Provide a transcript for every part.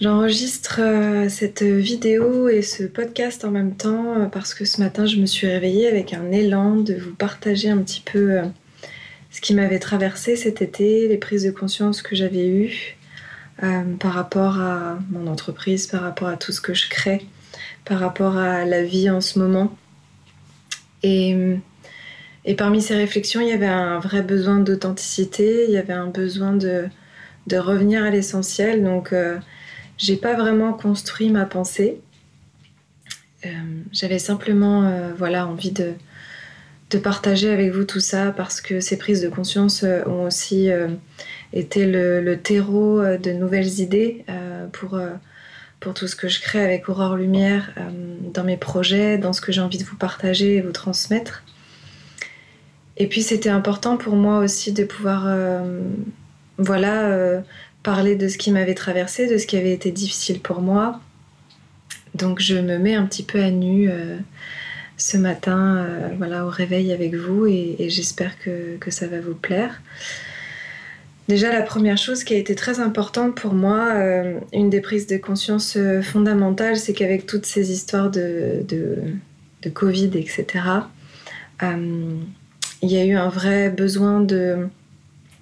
J'enregistre euh, cette vidéo et ce podcast en même temps euh, parce que ce matin je me suis réveillée avec un élan de vous partager un petit peu euh, ce qui m'avait traversé cet été, les prises de conscience que j'avais eues par rapport à mon entreprise, par rapport à tout ce que je crée, par rapport à la vie en ce moment. Et, parmi ces réflexions, il y avait un vrai besoin d'authenticité, il y avait un besoin de, de revenir à l'essentiel. Donc j'ai pas vraiment construit ma pensée. Euh, j'avais simplement euh, voilà, envie de, de, partager avec vous tout ça parce que ces prises de conscience euh, ont aussi été le, terreau de nouvelles idées pour, pour tout ce que je crée avec Aurore Lumière dans mes projets, dans ce que j'ai envie de vous partager et vous transmettre. Et puis c'était important pour moi aussi de pouvoir voilà, parler de ce qui m'avait traversé, de ce qui avait été difficile pour moi. Donc je me mets un petit peu à nu euh, ce matin euh, voilà, au réveil avec vous et, j'espère que, ça va vous plaire. Déjà la première chose qui a été très importante pour moi, euh, une des prises de conscience fondamentales, c'est qu'avec toutes ces histoires de, de Covid, etc., il y a eu un vrai besoin de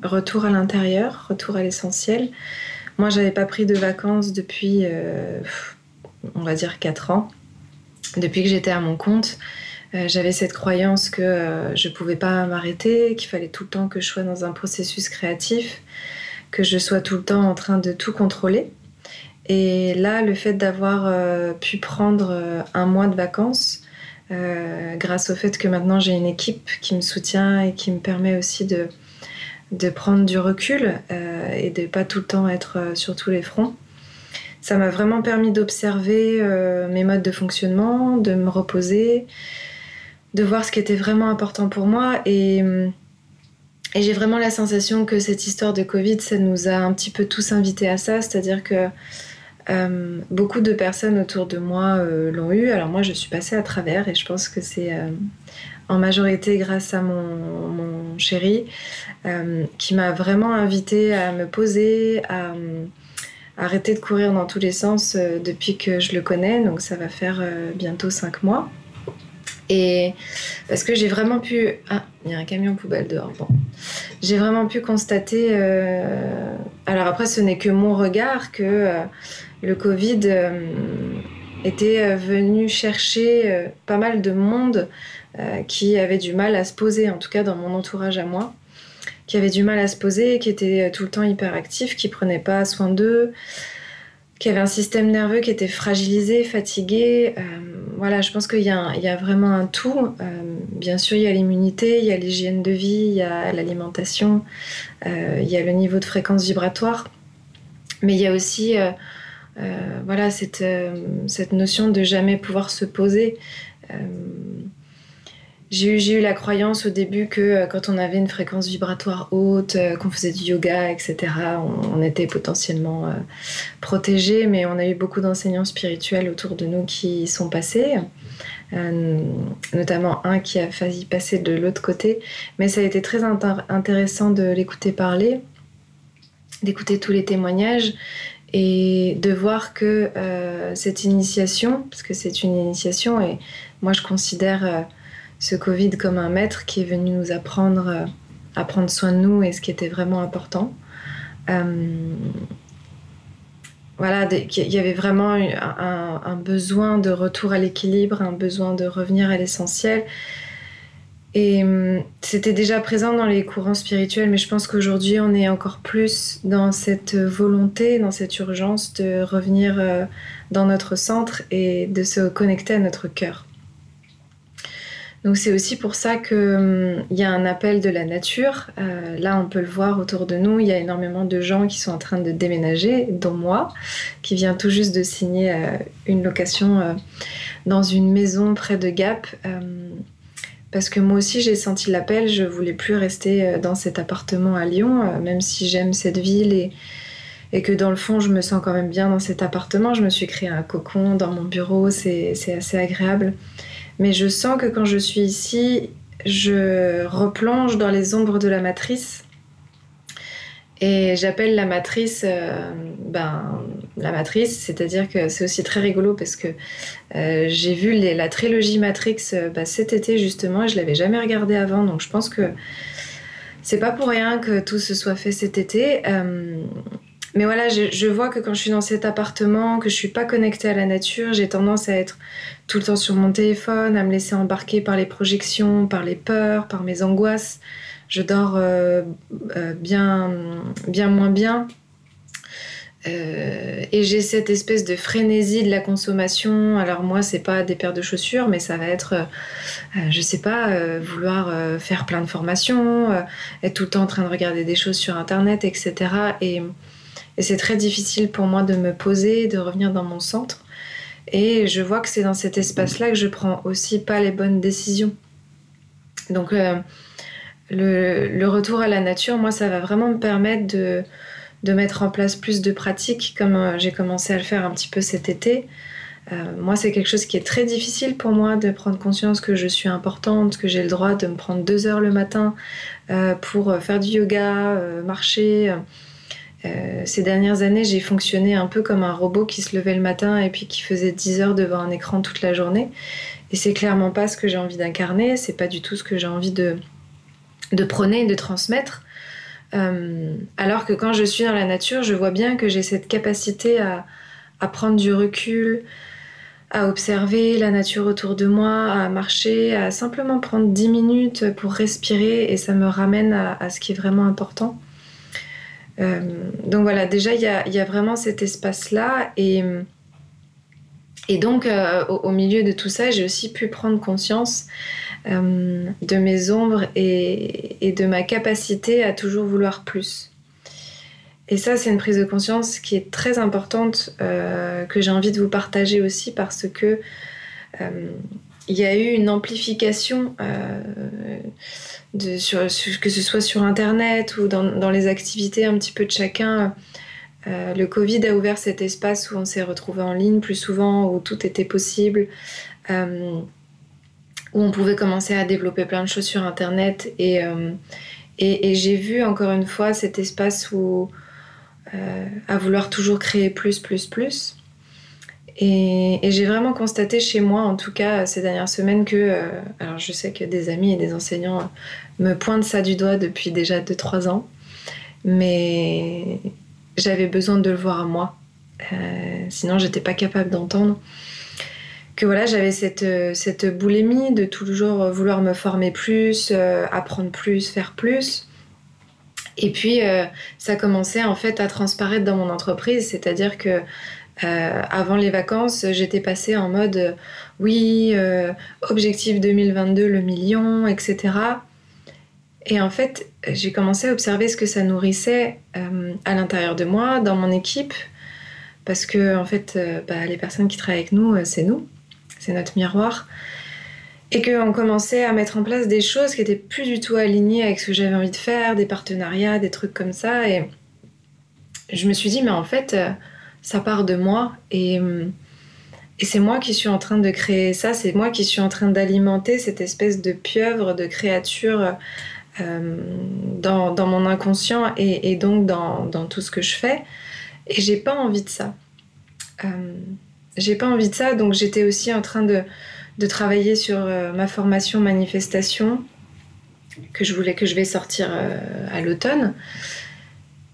retour à l'intérieur, retour à l'essentiel. Moi, j'avais pas pris de vacances depuis, euh, on va dire, 4 ans. Depuis que j'étais à mon compte, euh, j'avais cette croyance que euh, je pouvais pas m'arrêter, qu'il fallait tout le temps que je sois dans un processus créatif, que je sois tout le temps en train de tout contrôler. Et là, le fait d'avoir pu prendre un mois de vacances, grâce au fait que maintenant j'ai une équipe qui me soutient et qui me permet aussi de, de prendre du recul euh, et de pas tout le temps être euh, sur tous les fronts. Ça m'a vraiment permis d'observer euh, mes modes de fonctionnement, de me reposer, de voir ce qui était vraiment important pour moi et, j'ai vraiment la sensation que cette histoire de Covid, ça nous a un petit peu tous invités à ça, c'est-à-dire que beaucoup de personnes autour de moi l'ont eu. Alors moi, je suis passée à travers et je pense que c'est en majorité grâce à mon, chéri, euh, qui m'a vraiment invité à me poser, à, arrêter de courir dans tous les sens euh, depuis que je le connais, donc ça va faire euh, bientôt cinq mois. Et parce que j'ai vraiment pu... Ah, il y a un camion poubelle dehors. Bon. J'ai vraiment pu constater... Alors après, ce n'est que mon regard que le Covid était venu chercher pas mal de monde euh, qui avaient du mal à se poser, en tout cas dans mon entourage à moi, qui avaient du mal à se poser, qui étaient tout le temps hyperactifs, qui prenaient pas soin d'eux, qui avaient un système nerveux qui était fragilisé, fatigué. Euh, voilà, je pense qu'il y, y, a vraiment un tout. Euh, bien sûr, il y a l'immunité, il y a l'hygiène de vie, il y a l'alimentation, il y a le niveau de fréquence vibratoire, mais il y a aussi voilà, cette, cette, notion de jamais pouvoir se poser. J'ai eu, eu, la croyance au début que euh, quand on avait une fréquence vibratoire haute, euh, qu'on faisait du yoga, etc., on, était potentiellement euh, protégé, mais on a eu beaucoup d'enseignants spirituels autour de nous qui sont passés, notamment un qui a failli passer de l'autre côté. Mais ça a été très intéressant de l'écouter parler, d'écouter tous les témoignages et de voir que cette initiation, parce que c'est une initiation, et moi je considère ce Covid comme un maître qui est venu nous apprendre euh, à prendre soin de nous et ce qui était vraiment important. Euh, voilà, il y avait vraiment un, besoin de retour à l'équilibre, un besoin de revenir à l'essentiel. Et hum, c'était déjà présent dans les courants spirituels, mais je pense qu'aujourd'hui, on est encore plus dans cette volonté, dans cette urgence de revenir euh, dans notre centre et de se connecter à notre cœur. Donc c'est aussi pour ça qu'il hum, y a un appel de la nature. Euh, là, on peut le voir autour de nous. Il y a énormément de gens qui sont en train de déménager, dont moi, qui vient tout juste de signer euh, une location dans une maison près de Gap. Parce que moi aussi j'ai senti l'appel, je voulais plus rester euh, dans cet appartement à Lyon, euh, même si j'aime cette ville et, et que dans le fond je me sens quand même bien dans cet appartement. Je me suis créé un cocon dans mon bureau, c'est assez agréable. Mais je sens que quand je suis ici, je replonge dans les ombres de la matrice et j'appelle la matrice, euh, ben, la matrice, c'est-à-dire que c'est aussi très rigolo parce que euh, j'ai vu la trilogie Matrix euh, bah, cet été justement et je l'avais jamais regardée avant, donc je pense que c'est pas pour rien que tout se soit fait cet été. mais voilà, je, vois que quand je suis dans cet appartement, que je suis pas connectée à la nature, j'ai tendance à être tout le temps sur mon téléphone, à me laisser embarquer par les projections, par les peurs, par mes angoisses je dors euh, euh, bien, bien moins bien. Euh, et j'ai cette espèce de frénésie de la consommation. Alors moi, c'est pas des paires de chaussures, mais ça va être, je sais pas, vouloir faire plein de formations, être tout le temps en train de regarder des choses sur Internet, etc. Et, et c'est très difficile pour moi de me poser, de revenir dans mon centre. Et je vois que c'est dans cet espace-là que je prends aussi pas les bonnes décisions. Donc le, retour à la nature, moi, ça va vraiment me permettre de, mettre en place plus de pratiques, comme euh, j'ai commencé à le faire un petit peu cet été. Euh, moi, c'est quelque chose qui est très difficile pour moi de prendre conscience que je suis importante, que j'ai le droit de me prendre deux heures le matin euh, pour faire du yoga, marcher. ces dernières années, j'ai fonctionné un peu comme un robot qui se levait le matin et puis qui faisait 10 heures devant un écran toute la journée. Et c'est clairement pas ce que j'ai envie d'incarner, c'est pas du tout ce que j'ai envie de, de prôner et de transmettre. Euh, alors que quand je suis dans la nature, je vois bien que j'ai cette capacité à, prendre du recul, à observer la nature autour de moi, à marcher, à simplement prendre 10 minutes pour respirer et ça me ramène à, ce qui est vraiment important. Euh, donc voilà, déjà il y a, vraiment cet espace-là et, et donc euh, au, milieu de tout ça, j'ai aussi pu prendre conscience euh, de mes ombres et, de ma capacité à toujours vouloir plus. Et ça, c'est une prise de conscience qui est très importante, euh, que j'ai envie de vous partager aussi parce que il y a eu une amplification, de, que ce soit sur Internet ou dans, les activités un petit peu de chacun. Le Covid a ouvert cet espace où on s'est retrouvé en ligne plus souvent, où tout était possible où on pouvait commencer à développer plein de choses sur Internet. Et, euh, et, j'ai vu encore une fois cet espace où euh, à vouloir toujours créer plus, plus, plus. Et, j'ai vraiment constaté chez moi, en tout cas ces dernières semaines, que, euh, alors je sais que des amis et des enseignants me pointent ça du doigt depuis déjà 2-3 ans, mais j'avais besoin de le voir à moi. sinon, j'étais pas capable d'entendre que voilà, j'avais cette, euh, cette boulimie de toujours vouloir me former plus, euh, apprendre plus, faire plus. Et puis, euh, ça commençait en fait à transparaître dans mon entreprise, c'est-à-dire que avant les vacances, j'étais passée en mode oui, objectif 2022, le million, etc. Et en fait, j'ai commencé à observer ce que ça nourrissait à l'intérieur de moi, dans mon équipe, parce que en fait, bah, les personnes qui travaillent avec nous, c'est nous c'est notre miroir. Et qu'on commençait à mettre en place des choses qui étaient plus du tout alignées avec ce que j'avais envie de faire, des partenariats, des trucs comme ça. Et je me suis dit, mais en fait, euh, ça part de moi. Et, euh, c'est moi qui suis en train de créer ça, c'est moi qui suis en train d'alimenter cette espèce de pieuvre, de créature euh, dans, dans, mon inconscient et, donc dans, tout ce que je fais. Et j'ai pas envie de ça j'ai pas envie de ça, donc j'étais aussi en train de, de travailler sur euh, ma formation manifestation que je voulais que je vais sortir euh, à l'automne.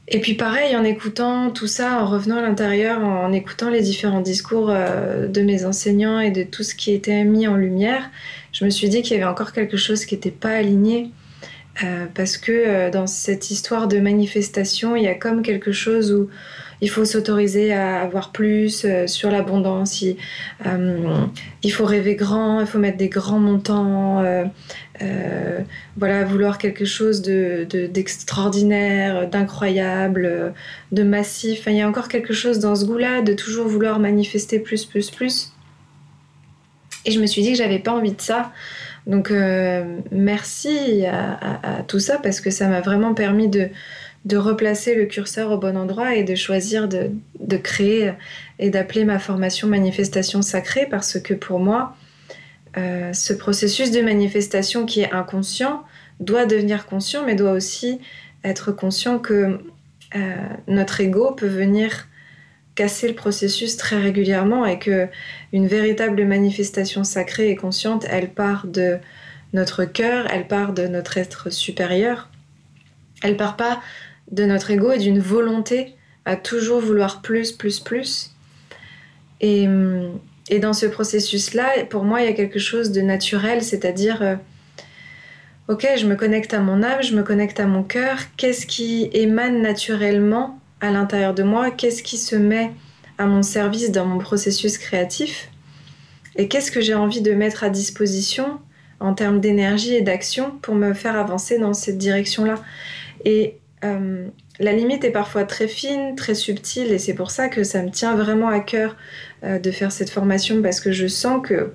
Et puis pareil, en écoutant tout ça, en revenant à l'intérieur, en écoutant les différents discours euh, de mes enseignants et de tout ce qui était mis en lumière, je me suis dit qu'il y avait encore quelque chose qui n'était pas aligné. Euh, parce que euh, dans cette histoire de manifestation, il y a comme quelque chose où il faut s'autoriser à avoir plus euh, sur l'abondance. Il, faut rêver grand, il faut mettre des grands montants. voilà, vouloir quelque chose d'extraordinaire, de, d'incroyable, de massif. il y a encore quelque chose dans ce goût-là de toujours vouloir manifester plus, plus, plus. Et je me suis dit que j'avais pas envie de ça. Donc euh, merci à, tout ça parce que ça m'a vraiment permis de, replacer le curseur au bon endroit et de choisir de, créer et d'appeler ma formation manifestation sacrée parce que pour moi, euh, ce processus de manifestation qui est inconscient doit devenir conscient mais doit aussi être conscient que euh, notre ego peut venir casser le processus très régulièrement et que une véritable manifestation sacrée et consciente, elle part de notre cœur, elle part de notre être supérieur. Elle part pas de notre ego et d'une volonté à toujours vouloir plus, plus, plus. Et, et dans ce processus-là, pour moi, il y a quelque chose de naturel, c'est-à-dire, euh, ok, je me connecte à mon âme, je me connecte à mon cœur, qu'est-ce qui émane naturellement à l'intérieur de moi, qu'est-ce qui se met à mon service dans mon processus créatif et qu'est-ce que j'ai envie de mettre à disposition en termes d'énergie et d'action pour me faire avancer dans cette direction-là. Et euh, la limite est parfois très fine, très subtile, et c'est pour ça que ça me tient vraiment à cœur euh, de faire cette formation parce que je sens que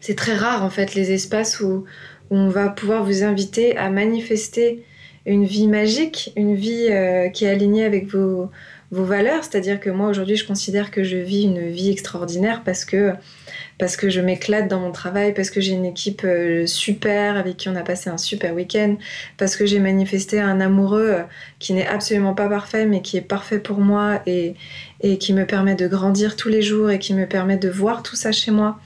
c'est très rare en fait les espaces où on va pouvoir vous inviter à manifester une vie magique, une vie euh, qui est alignée avec vos, valeurs. C'est-à-dire que moi aujourd'hui je considère que je vis une vie extraordinaire parce que, parce que je m'éclate dans mon travail, parce que j'ai une équipe euh, super avec qui on a passé un super week-end, parce que j'ai manifesté un amoureux euh, qui n'est absolument pas parfait mais qui est parfait pour moi et, et qui me permet de grandir tous les jours et qui me permet de voir tout ça chez moi.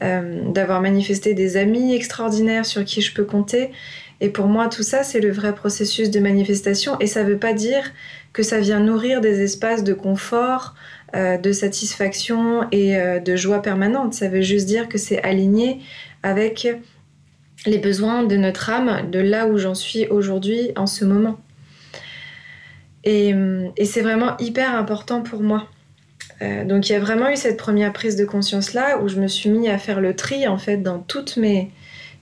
d'avoir manifesté des amis extraordinaires sur qui je peux compter et pour moi, tout ça, c'est le vrai processus de manifestation. Et ça ne veut pas dire que ça vient nourrir des espaces de confort, euh, de satisfaction et euh, de joie permanente. Ça veut juste dire que c'est aligné avec les besoins de notre âme, de là où j'en suis aujourd'hui, en ce moment. Et, et c'est vraiment hyper important pour moi. Euh, donc il y a vraiment eu cette première prise de conscience là où je me suis mis à faire le tri en fait dans toutes mes,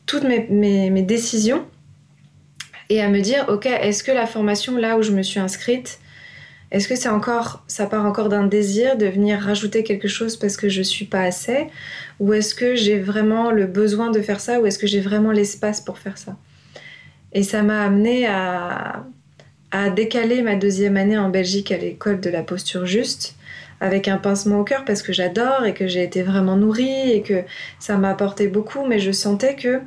toutes mes, mes décisions et à me dire ok est-ce que la formation là où je me suis inscrite est-ce que c'est encore ça part encore d'un désir de venir rajouter quelque chose parce que je suis pas assez? Ou est-ce que j'ai vraiment le besoin de faire ça? Ou est-ce que j'ai vraiment l'espace pour faire ça? Et ça m'a amené à, à décaler ma deuxième année en Belgique à l'école de la posture juste avec un pincement au cœur parce que j'adore et que j'ai été vraiment nourrie et que ça m'a apporté beaucoup mais je sentais que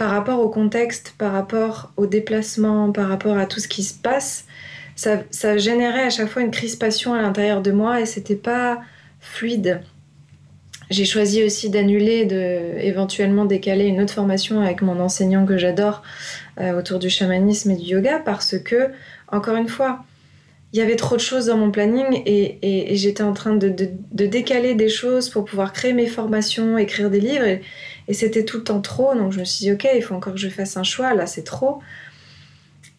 par rapport au contexte, par rapport au déplacement, par rapport à tout ce qui se passe, ça, générait à chaque fois une crispation à l'intérieur de moi et c'était pas fluide. J'ai choisi aussi d'annuler, de éventuellement décaler une autre formation avec mon enseignant que j'adore euh, autour du chamanisme et du yoga parce que, encore une fois, il y avait trop de choses dans mon planning et, j'étais en train de, décaler des choses pour pouvoir créer mes formations, écrire des livres. C'était tout le temps trop. Donc je me suis dit, ok, il faut encore que je fasse un choix. Là, c'est trop.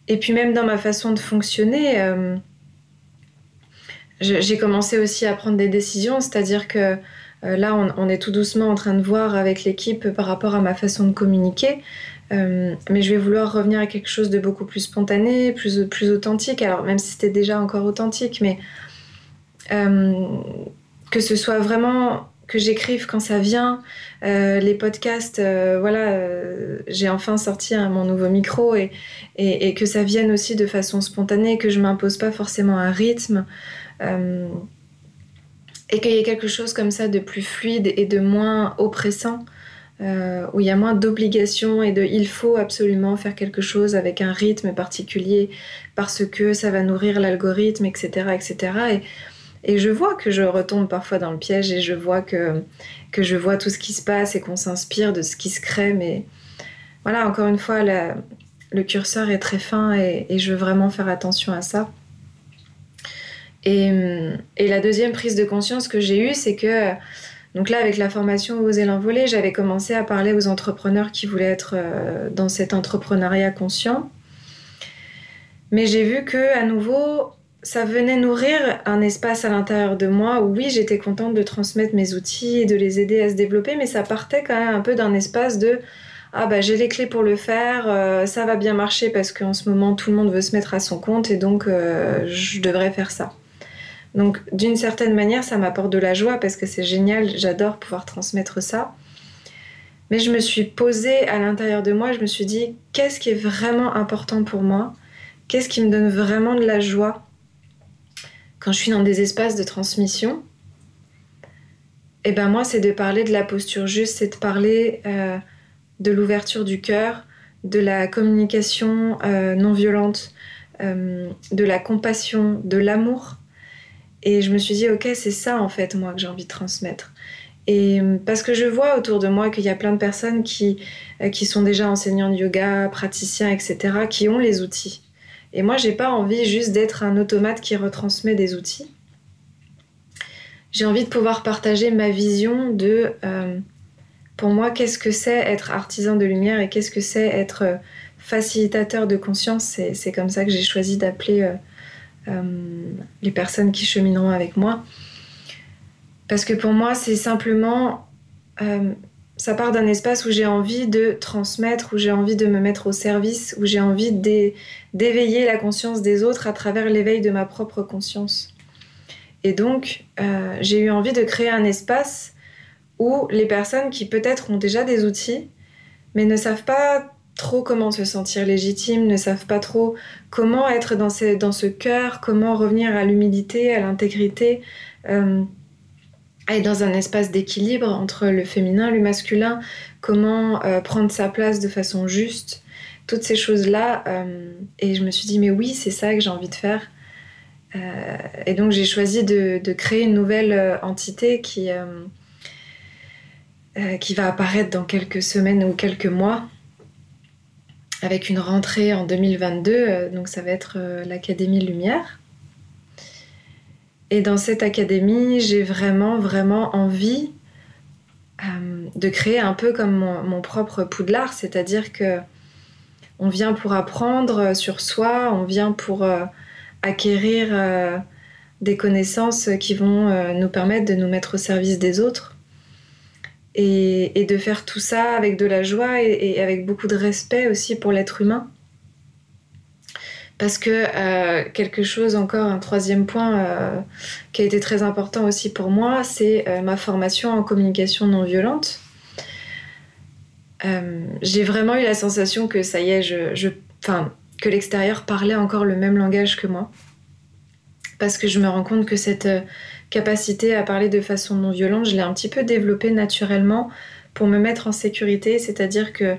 Et puis même dans ma façon de fonctionner, euh, j'ai commencé aussi à prendre des décisions. C'est-à-dire que euh, là, on, est tout doucement en train de voir avec l'équipe par rapport à ma façon de communiquer. Euh, mais je vais vouloir revenir à quelque chose de beaucoup plus spontané, plus, plus authentique. Alors, même si c'était déjà encore authentique, mais que ce soit vraiment que j'écrive quand ça vient. Euh, les podcasts, voilà, j'ai enfin sorti mon nouveau micro et, que ça vienne aussi de façon spontanée, que je m'impose pas forcément un rythme. et qu'il y ait quelque chose comme ça de plus fluide et de moins oppressant euh, où il y a moins d'obligations et de il faut absolument faire quelque chose avec un rythme particulier parce que ça va nourrir l'algorithme, etc. etc. Et, je vois que je retombe parfois dans le piège et je vois que, que je vois tout ce qui se passe et qu'on s'inspire de ce qui se crée. Mais voilà, encore une fois, le curseur est très fin et, je veux vraiment faire attention à ça. Et, et la deuxième prise de conscience que j'ai eue, c'est que Donc là, avec la formation Oser l'envoler, j'avais commencé à parler aux entrepreneurs qui voulaient être euh, dans cet entrepreneuriat conscient. Mais j'ai vu que à nouveau, ça venait nourrir un espace à l'intérieur de moi où oui, j'étais contente de transmettre mes outils et de les aider à se développer, mais ça partait quand même un peu d'un espace de ah bah j'ai les clés pour le faire, euh, ça va bien marcher parce qu'en ce moment tout le monde veut se mettre à son compte et donc euh, je devrais faire ça. Donc d'une certaine manière ça m'apporte de la joie parce que c'est génial, j'adore pouvoir transmettre ça. Mais je me suis posée à l'intérieur de moi, je me suis dit qu'est-ce qui est vraiment important pour moi? Qu'est-ce qui me donne vraiment de la joie? Quand je suis dans des espaces de transmission et eh ben moi c'est de parler de la posture juste, c'est de parler euh, de l'ouverture du cœur, de la communication euh, non violente, euh, de la compassion, de l'amour. Et je me suis dit, ok, c'est ça en fait, moi, que j'ai envie de transmettre. Et parce que je vois autour de moi qu'il y a plein de personnes qui, qui sont déjà enseignants de yoga, praticiens, etc., qui ont les outils. Et moi, j'ai pas envie juste d'être un automate qui retransmet des outils. J'ai envie de pouvoir partager ma vision de pour moi, qu'est-ce que c'est être artisan de lumière et qu'est-ce que c'est être euh, facilitateur de conscience C'est comme ça que j'ai choisi d'appeler euh, euh, les personnes qui chemineront avec moi. Parce que pour moi, c'est simplement... ça part d'un espace où j'ai envie de transmettre, où j'ai envie de me mettre au service, où j'ai envie d'éveiller la conscience des autres à travers l'éveil de ma propre conscience. Et donc, j'ai eu envie de créer un espace ou les personnes qui peut-être ont déjà des outils, mais ne savent pas trop comment se sentir légitime, ne savent pas trop comment être dans dans ce cœur, comment revenir à l'humilité, à l'intégrité, euh, être dans un espace d'équilibre entre le féminin, le masculin, comment euh, prendre sa place de façon juste, toutes ces choses-là. Euh, et je me suis dit, mais oui, c'est ça que j'ai envie de faire. et donc j'ai choisi de, de, créer une nouvelle entité qui euh, qui va apparaître dans quelques semaines ou quelques mois avec une rentrée en 2022. Euh, donc ça va être euh, l'Académie Lumière. Et dans cette académie, j'ai vraiment, vraiment envie de créer un peu comme mon, propre poudlard, c'est-à-dire que on vient pour apprendre sur soi, on vient pour acquérir des connaissances qui vont nous permettre de nous mettre au service des autres et, de faire tout ça avec de la joie et, avec beaucoup de respect aussi pour l'être humain. Parce que euh, quelque chose encore, un troisième point euh, qui a été très important aussi pour moi, c'est euh, ma formation en communication non violente. J'ai vraiment eu la sensation que ça y est, je, je que l'extérieur parlait encore le même langage que moi. Parce que je me rends compte que cette capacité à parler de façon non violente, je l'ai un petit peu développée naturellement pour me mettre en sécurité. C'est-à-dire que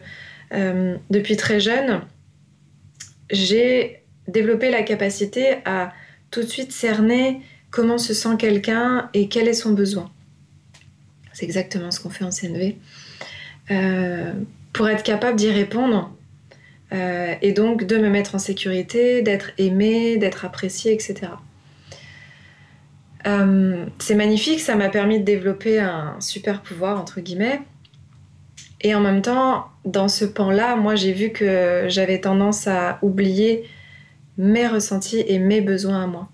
depuis très jeune, j'ai développé la capacité à tout de suite cerner comment se sent quelqu'un et quel est son besoin. C'est exactement ce qu'on fait en CNV. Euh, pour être capable d'y répondre euh, et donc de me mettre en sécurité, d'être aimé, d'être apprécié, etc. Euh, c'est magnifique, ça m'a permis de développer un super pouvoir, entre guillemets. Et en même temps, dans ce pan-là, moi j'ai vu que j'avais tendance à oublier mes ressentis et mes besoins à moi.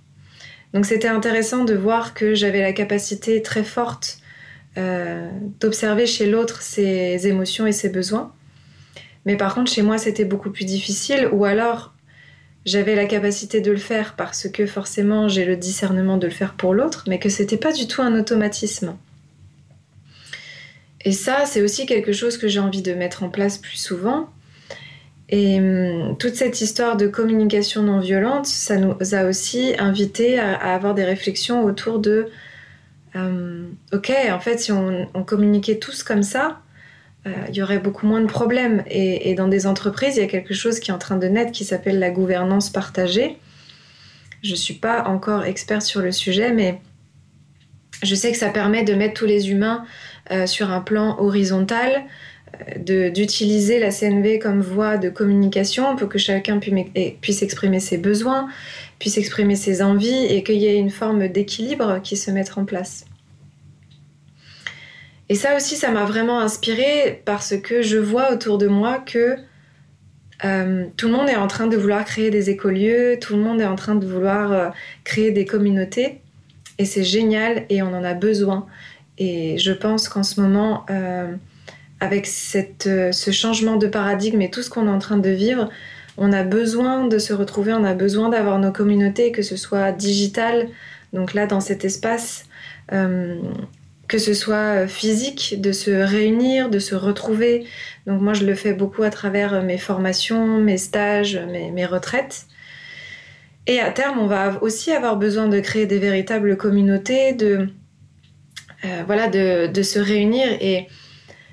Donc c'était intéressant de voir que j'avais la capacité très forte euh, d'observer chez l'autre ses émotions et ses besoins. Mais par contre, chez moi, c'était beaucoup plus difficile, ou alors j'avais la capacité de le faire parce que forcément j'ai le discernement de le faire pour l'autre, mais que c'était pas du tout un automatisme. Et ça, c'est aussi quelque chose que j'ai envie de mettre en place plus souvent. Et hum, toute cette histoire de communication non violente, ça nous a aussi invité à, avoir des réflexions autour de hum, ok, en fait, si on communiquait tous comme ça, euh, il y aurait beaucoup moins de problèmes. Et, dans des entreprises, il y a quelque chose qui est en train de naître qui s'appelle la gouvernance partagée. Je ne suis pas encore experte sur le sujet, mais je sais que ça permet de mettre tous les humains euh, sur un plan horizontal, d'utiliser la CNV comme voie de communication pour que chacun puisse exprimer ses besoins, puisse exprimer ses envies et qu'il y ait une forme d'équilibre qui se mette en place. Et ça aussi, ça m'a vraiment inspirée parce que je vois autour de moi que euh, tout le monde est en train de vouloir créer des écolieux, tout le monde est en train de vouloir euh, créer des communautés. Et c'est génial et on en a besoin. Et je pense qu'en ce moment, euh, avec cette, ce changement de paradigme et tout ce qu'on est en train de vivre, on a besoin de se retrouver, on a besoin d'avoir nos communautés, que ce soit digital, donc là dans cet espace, que ce soit physique, de se réunir, de se retrouver, donc moi, je le fais beaucoup à travers euh, mes formations, mes stages, mes, retraites. Et à terme, on va aussi avoir besoin de créer des véritables communautés, de, euh, voilà, de, se réunir. Et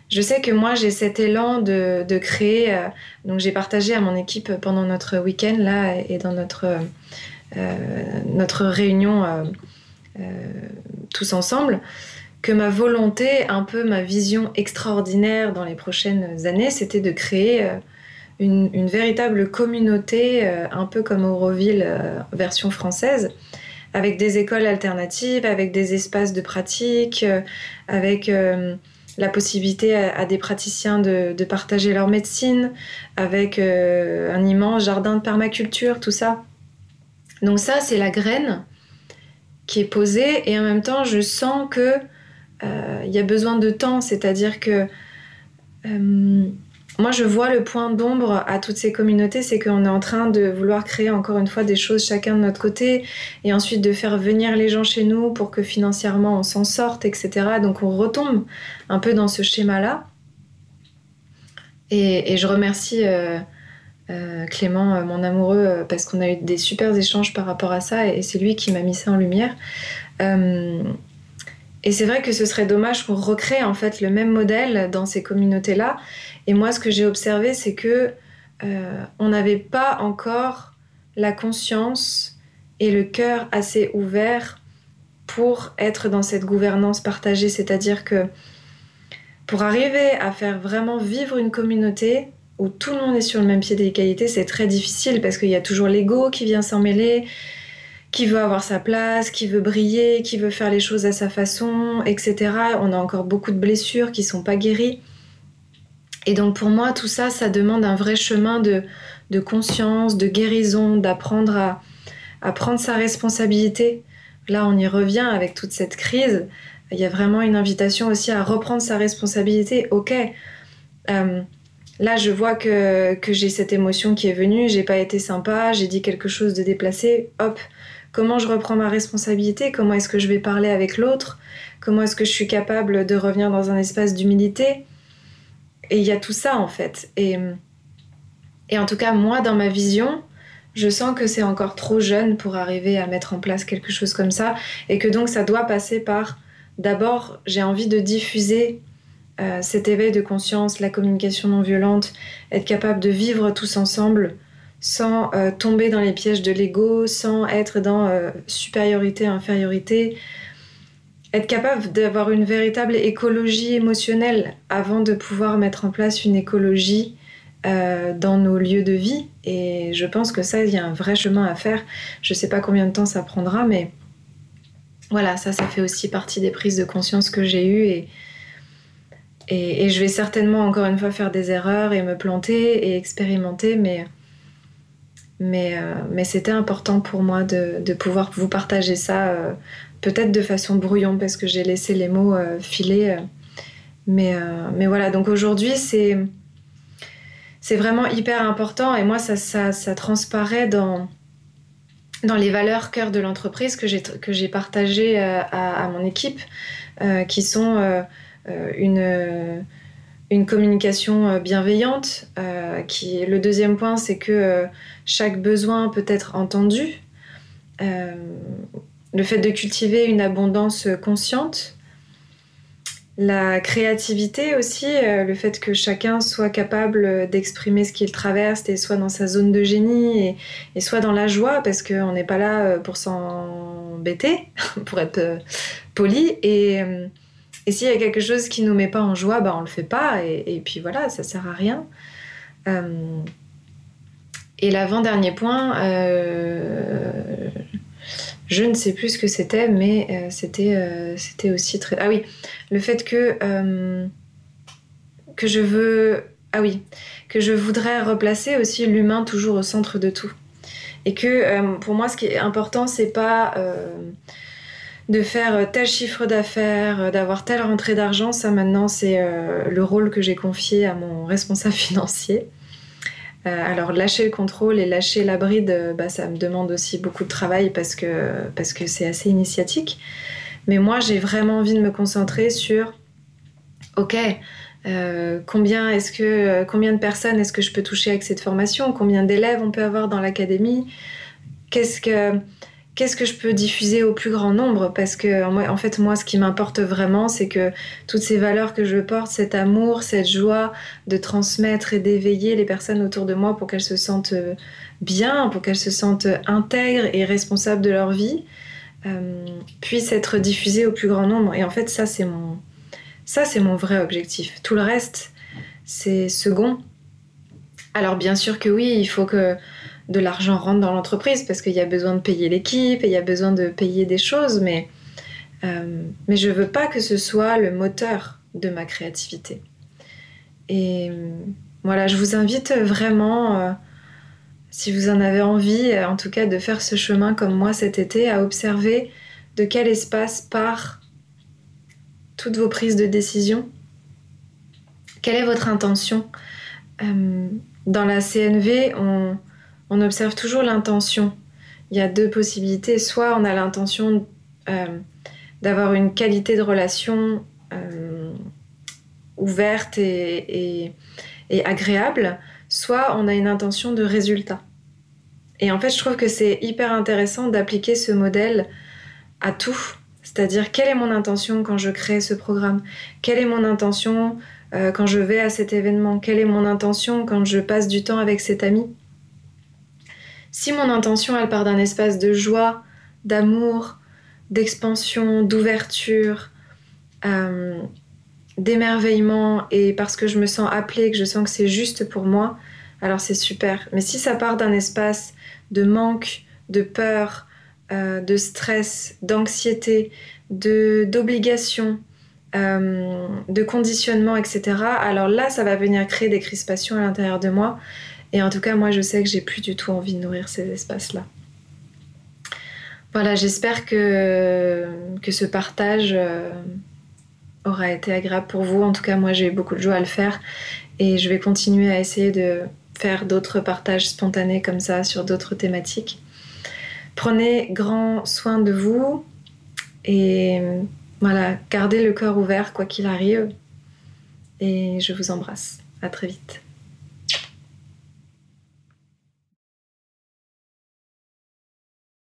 je sais que moi, j'ai cet élan de, créer. Euh, donc j'ai partagé à mon équipe pendant notre week-end là et dans notre, notre réunion tous ensemble que ma volonté, un peu ma vision extraordinaire dans les prochaines années, c'était de créer euh, une, véritable communauté, euh, un peu comme Auroville euh, version française, avec des écoles alternatives, avec des espaces de pratique, avec la possibilité à, des praticiens de, partager leur médecine, avec un immense jardin de permaculture, tout ça. Donc ça, c'est la graine qui est posée et en même temps, je sens que euh, il y a besoin de temps, c'est-à-dire que euh, moi je vois le point d'ombre à toutes ces communautés, c'est qu'on est en train de vouloir créer encore une fois des choses chacun de notre côté et ensuite de faire venir les gens chez nous pour que financièrement on s'en sorte, etc. Donc on retombe un peu dans ce schéma-là. Et, je remercie euh, Clément, mon amoureux, parce qu'on a eu des super échanges par rapport à ça et c'est lui qui m'a mis ça en lumière. Et c'est vrai que ce serait dommage qu'on recrée en fait le même modèle dans ces communautés-là. Et moi, ce que j'ai observé, c'est que euh, on n'avait pas encore la conscience et le cœur assez ouvert pour être dans cette gouvernance partagée. C'est-à-dire que pour arriver à faire vraiment vivre une communauté où tout le monde est sur le même pied d'égalité, c'est très difficile parce qu'il y a toujours l'ego qui vient s'en mêler qui veut avoir sa place, qui veut briller, qui veut faire les choses à sa façon, etc. On a encore beaucoup de blessures qui sont pas guéries. Et donc pour moi, tout ça, ça demande un vrai chemin de, conscience, de guérison, d'apprendre à, à, prendre sa responsabilité. Là, on y revient avec toute cette crise. Il y a vraiment une invitation aussi à reprendre sa responsabilité. Ok, euh, là, je vois que, que j'ai cette émotion qui est venue, j'ai pas été sympa, j'ai dit quelque chose de déplacé. Hop, comment je reprends ma responsabilité, comment est-ce que je vais parler avec l'autre, comment est-ce que je suis capable de revenir dans un espace d'humilité? Et il y a tout ça en fait. Et, et en tout cas, moi, dans ma vision, je sens que c'est encore trop jeune pour arriver à mettre en place quelque chose comme ça et que donc ça doit passer par d'abord j'ai envie de diffuser euh, cet éveil de conscience, la communication non violente, être capable de vivre tous ensemble sans euh, tomber dans les pièges de l'ego, sans être dans euh, supériorité, infériorité, être capable d'avoir une véritable écologie émotionnelle avant de pouvoir mettre en place une écologie dans nos lieux de vie. Et je pense que ça, il y a un vrai chemin à faire. Je ne sais pas combien de temps ça prendra, mais voilà, ça, ça fait aussi partie des prises de conscience que j'ai eues. Et, et, je vais certainement encore une fois faire des erreurs et me planter et expérimenter, mais mais, euh, mais c'était important pour moi de, pouvoir vous partager ça, euh, peut-être de façon brouillon parce que j'ai laissé les mots euh, filer. mais, mais voilà, donc aujourd'hui, c'est, c'est vraiment hyper important et moi, ça, ça, ça transparaît dans, dans les valeurs cœur de l'entreprise que j'ai, que j'ai partagées à, mon équipe, qui sont une une communication euh, bienveillante. Euh, qui, le deuxième point, c'est que euh, chaque besoin peut être entendu. le fait de cultiver une abondance consciente. La créativité aussi, le fait que chacun soit capable d'exprimer ce qu'il traverse et soit dans sa zone de génie et, et soit dans la joie parce qu'on n'est pas là pour s'embêter, pour être poli. Et et s'il y a quelque chose qui nous met pas en joie, bah on le fait pas. Et, puis voilà, ça sert à rien. Euh, et l'avant-dernier point, euh, Je ne sais plus ce que c'était, mais c'était c'était aussi très. Ah oui, le fait que que je veux ah oui que je voudrais replacer aussi l'humain toujours au centre de tout et que pour moi ce qui est important c'est pas de faire tel chiffre d'affaires, d'avoir telle rentrée d'argent, ça maintenant c'est le rôle que j'ai confié à mon responsable financier. Euh, alors lâcher le contrôle et lâcher la bride, euh, bah, ça me demande aussi beaucoup de travail parce que c'est assez initiatique. Mais moi, j'ai vraiment envie de me concentrer sur, ok, euh, combien est-ce que combien de personnes est-ce que je peux toucher avec cette formation? Combien d'élèves on peut avoir dans l'académie? Qu'est-ce que qu'est-ce que je peux diffuser au plus grand nombre? Parce que en fait, moi, ce qui m'importe vraiment, c'est que toutes ces valeurs que je porte, cet amour, cette joie de transmettre et d'éveiller les personnes autour de moi pour qu'elles se sentent euh, bien, pour qu'elles se sentent intègres et responsables de leur vie, euh, puissent être diffusées au plus grand nombre. Et en fait, ça, c'est mon, ça, c'est mon vrai objectif. Tout le reste, c'est second. Alors bien sûr que oui, il faut que de l'argent rentre dans l'entreprise parce qu'il y a besoin de payer l'équipe et il y a besoin de payer des choses, mais, euh, mais je veux pas que ce soit le moteur de ma créativité. Et voilà, je vous invite vraiment, euh, si vous en avez envie, en tout cas de faire ce chemin comme moi cet été, à observer de quel espace part toutes vos prises de décision. Quelle est votre intention? Euh, Dans la CNV, on, on observe toujours l'intention. Il y a deux possibilités. Soit on a l'intention euh, d'avoir une qualité de relation euh, ouverte et, agréable, soit on a une intention de résultat. Et en fait, je trouve que c'est hyper intéressant d'appliquer ce modèle à tout. C'est-à-dire, quelle est mon intention quand je crée ce programme? Quelle est mon intention euh, quand je vais à cet événement? Quelle est mon intention quand je passe du temps avec cet ami? Si mon intention, elle part d'un espace de joie, d'amour, d'expansion, d'ouverture, euh, d'émerveillement, et parce que je me sens appelée, que je sens que c'est juste pour moi, alors c'est super. Mais si ça part d'un espace de manque, de peur, euh, de stress, d'anxiété, d'obligation, euh, de conditionnement, etc. Alors là, ça va venir créer des crispations à l'intérieur de moi et en tout cas, moi, je sais que j'ai plus du tout envie de nourrir ces espaces-là. Voilà, j'espère que, ce partage euh, aura été agréable pour vous. En tout cas, moi, j'ai eu beaucoup de joie à le faire et je vais continuer à essayer de faire d'autres partages spontanés comme ça sur d'autres thématiques. Prenez grand soin de vous et voilà, gardez le cœur ouvert quoi qu'il arrive. Et je vous embrasse. À très vite.